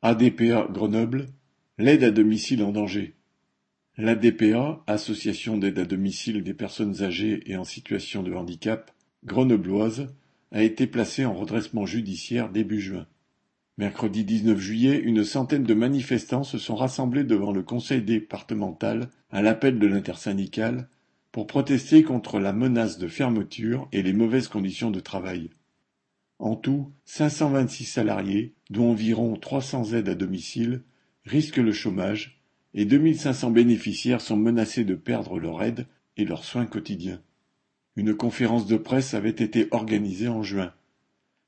ADPA Grenoble, l'aide à domicile en danger. L'ADPA, Association d'aide à domicile des personnes âgées et en situation de handicap, grenobloise, a été placée en redressement judiciaire début juin. Mercredi 19 juillet, une centaine de manifestants se sont rassemblés devant le conseil départemental à l'appel de l'intersyndicale pour protester contre la menace de fermeture et les mauvaises conditions de travail. En tout, 526 salariés, dont environ 300 aides à domicile, risquent le chômage et 2500 bénéficiaires sont menacés de perdre leur aide et leurs soins quotidiens. Une conférence de presse avait été organisée en juin.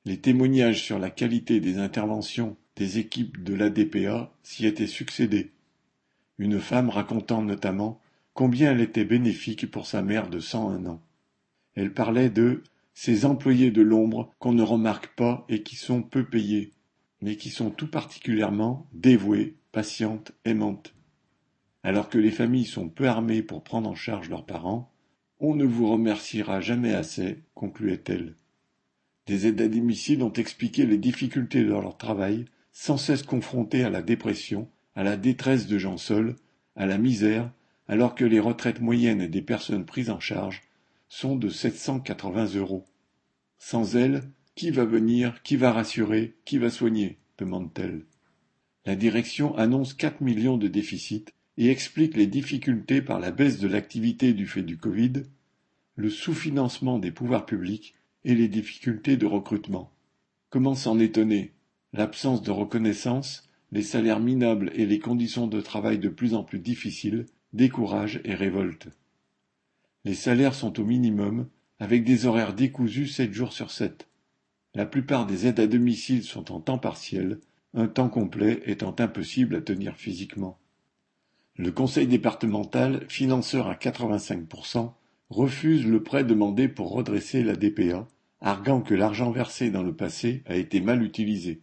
Les témoignages sur la qualité des interventions des équipes de l'ADPA s'y étaient succédés. Une femme racontant notamment combien elle était bénéfique pour sa mère de 101 ans. Elle parlait de ces employés de l'ombre qu'on ne remarque pas et qui sont peu payés, mais qui sont tout particulièrement dévouées, patientes, aimantes. Alors que les familles sont peu armées pour prendre en charge leurs parents, on ne vous remerciera jamais assez, concluait-elle. Des aides à domicile ont expliqué les difficultés de leur travail, sans cesse confrontés à la dépression, à la détresse de gens seuls, à la misère, alors que les retraites moyennes des personnes prises en charge sont de 780 euros. Sans elle, qui va venir, qui va rassurer, qui va soigner? demande-t-elle. La direction annonce 4 millions de déficit et explique les difficultés par la baisse de l'activité du fait du Covid, le sous-financement des pouvoirs publics et les difficultés de recrutement. Comment s'en étonner? L'absence de reconnaissance, les salaires minables et les conditions de travail de plus en plus difficiles découragent et révoltent. Les salaires sont au minimum avec des horaires décousus sept jours sur sept. La plupart des aides à domicile sont en temps partiel, un temps complet étant impossible à tenir physiquement. Le conseil départemental, financeur à 85%, refuse le prêt demandé pour redresser la DPA, arguant que l'argent versé dans le passé a été mal utilisé.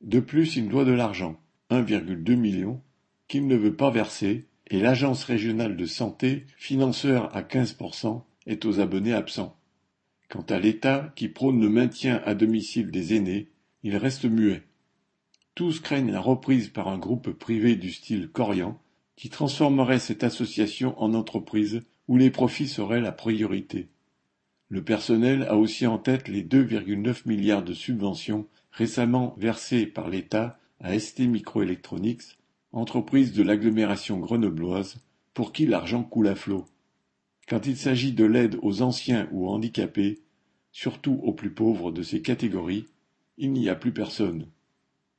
De plus, il doit de l'argent, 1,2 million, qu'il ne veut pas verser, et l'agence régionale de santé, financeur à 15%, est aux abonnés absents. Quant à l'État, qui prône le maintien à domicile des aînés, il reste muet. Tous craignent la reprise par un groupe privé du style Corian, qui transformerait cette association en entreprise où les profits seraient la priorité. Le personnel a aussi en tête les 2,9 milliards de subventions récemment versées par l'État à ST Microelectronics, entreprise de l'agglomération grenobloise, pour qui l'argent coule à flot. Quand il s'agit de l'aide aux anciens ou handicapés, surtout aux plus pauvres de ces catégories, il n'y a plus personne.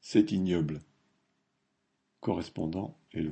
C'est ignoble. Correspondant Hello.